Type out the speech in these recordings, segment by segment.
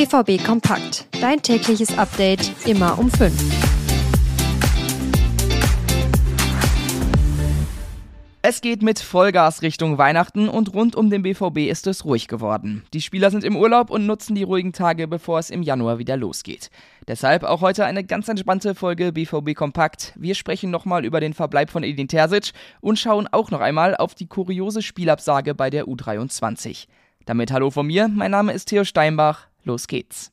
BVB Kompakt. Dein tägliches Update immer um 5. Es geht mit Vollgas Richtung Weihnachten und rund um den BVB ist es ruhig geworden. Die Spieler sind im Urlaub und nutzen die ruhigen Tage, bevor es im Januar wieder losgeht. Deshalb auch heute eine ganz entspannte Folge BVB Kompakt. Wir sprechen nochmal über den Verbleib von Edin Terzic und schauen auch noch einmal auf die kuriose Spielabsage bei der U23. Damit hallo von mir, mein Name ist Theo Steinbach, los geht's.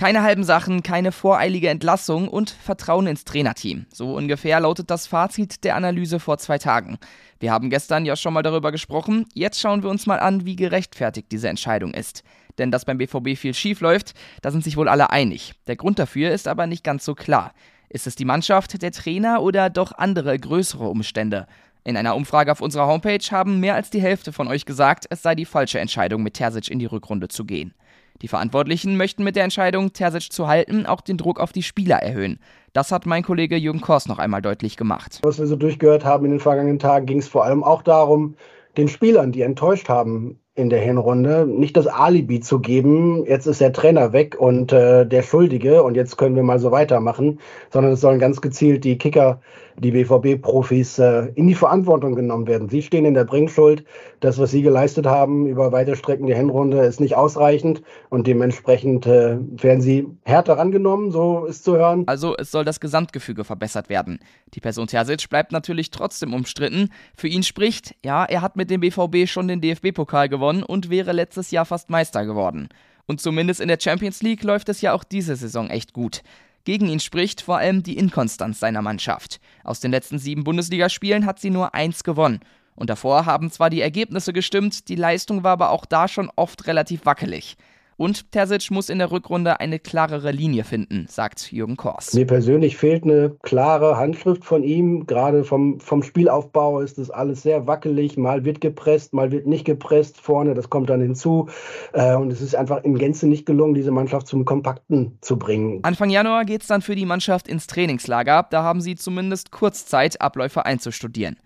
Keine halben Sachen, keine voreilige Entlassung und Vertrauen ins Trainerteam. So ungefähr lautet das Fazit der Analyse vor zwei Tagen. Wir haben gestern ja schon mal darüber gesprochen. Jetzt schauen wir uns mal an, wie gerechtfertigt diese Entscheidung ist. Denn dass beim BVB viel schief läuft, da sind sich wohl alle einig. Der Grund dafür ist aber nicht ganz so klar. Ist es die Mannschaft, der Trainer oder doch andere größere Umstände? In einer Umfrage auf unserer Homepage haben mehr als die Hälfte von euch gesagt, es sei die falsche Entscheidung, mit Terzic in die Rückrunde zu gehen. Die Verantwortlichen möchten mit der Entscheidung, Terzic zu halten, auch den Druck auf die Spieler erhöhen. Das hat mein Kollege Jürgen Kors noch einmal deutlich gemacht. Was wir so durchgehört haben in den vergangenen Tagen, ging es vor allem auch darum, den Spielern, die enttäuscht haben, in der Hinrunde, nicht das Alibi zu geben, jetzt ist der Trainer weg und äh, der Schuldige und jetzt können wir mal so weitermachen, sondern es sollen ganz gezielt die Kicker, die BVB-Profis äh, in die Verantwortung genommen werden. Sie stehen in der Bringschuld. Das, was sie geleistet haben über weite Strecken der Hinrunde, ist nicht ausreichend und dementsprechend äh, werden sie härter rangenommen, so ist zu hören. Also es soll das Gesamtgefüge verbessert werden. Die Person Terzic bleibt natürlich trotzdem umstritten. Für ihn spricht, ja, er hat mit dem BVB schon den DFB-Pokal gewonnen gewonnen und wäre letztes Jahr fast Meister geworden. Und zumindest in der Champions League läuft es ja auch diese Saison echt gut. Gegen ihn spricht vor allem die Inkonstanz seiner Mannschaft. Aus den letzten sieben Bundesligaspielen hat sie nur eins gewonnen. Und davor haben zwar die Ergebnisse gestimmt, die Leistung war aber auch da schon oft relativ wackelig. Und Terzic muss in der Rückrunde eine klarere Linie finden, sagt Jürgen Kors. Mir persönlich fehlt eine klare Handschrift von ihm. Gerade vom, vom Spielaufbau ist das alles sehr wackelig. Mal wird gepresst, mal wird nicht gepresst vorne. Das kommt dann hinzu. Äh, und es ist einfach in Gänze nicht gelungen, diese Mannschaft zum Kompakten zu bringen. Anfang Januar geht es dann für die Mannschaft ins Trainingslager. Da haben sie zumindest kurz Zeit, Abläufe einzustudieren.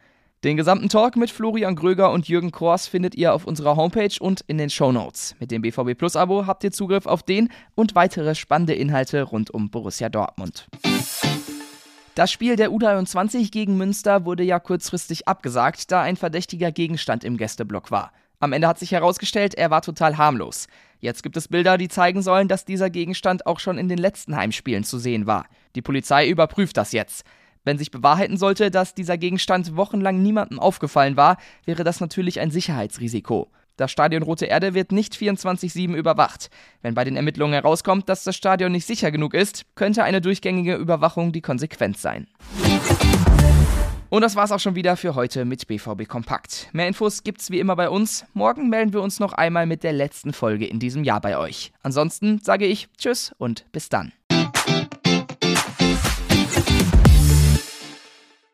Den gesamten Talk mit Florian Gröger und Jürgen Kors findet ihr auf unserer Homepage und in den Show Notes. Mit dem BVB Plus Abo habt ihr Zugriff auf den und weitere spannende Inhalte rund um Borussia Dortmund. Das Spiel der U23 gegen Münster wurde ja kurzfristig abgesagt, da ein verdächtiger Gegenstand im Gästeblock war. Am Ende hat sich herausgestellt, er war total harmlos. Jetzt gibt es Bilder, die zeigen sollen, dass dieser Gegenstand auch schon in den letzten Heimspielen zu sehen war. Die Polizei überprüft das jetzt. Wenn sich bewahrheiten sollte, dass dieser Gegenstand wochenlang niemandem aufgefallen war, wäre das natürlich ein Sicherheitsrisiko. Das Stadion Rote Erde wird nicht 24-7 überwacht. Wenn bei den Ermittlungen herauskommt, dass das Stadion nicht sicher genug ist, könnte eine durchgängige Überwachung die Konsequenz sein. Und das war's auch schon wieder für heute mit BVB Kompakt. Mehr Infos gibt's wie immer bei uns. Morgen melden wir uns noch einmal mit der letzten Folge in diesem Jahr bei euch. Ansonsten sage ich Tschüss und bis dann.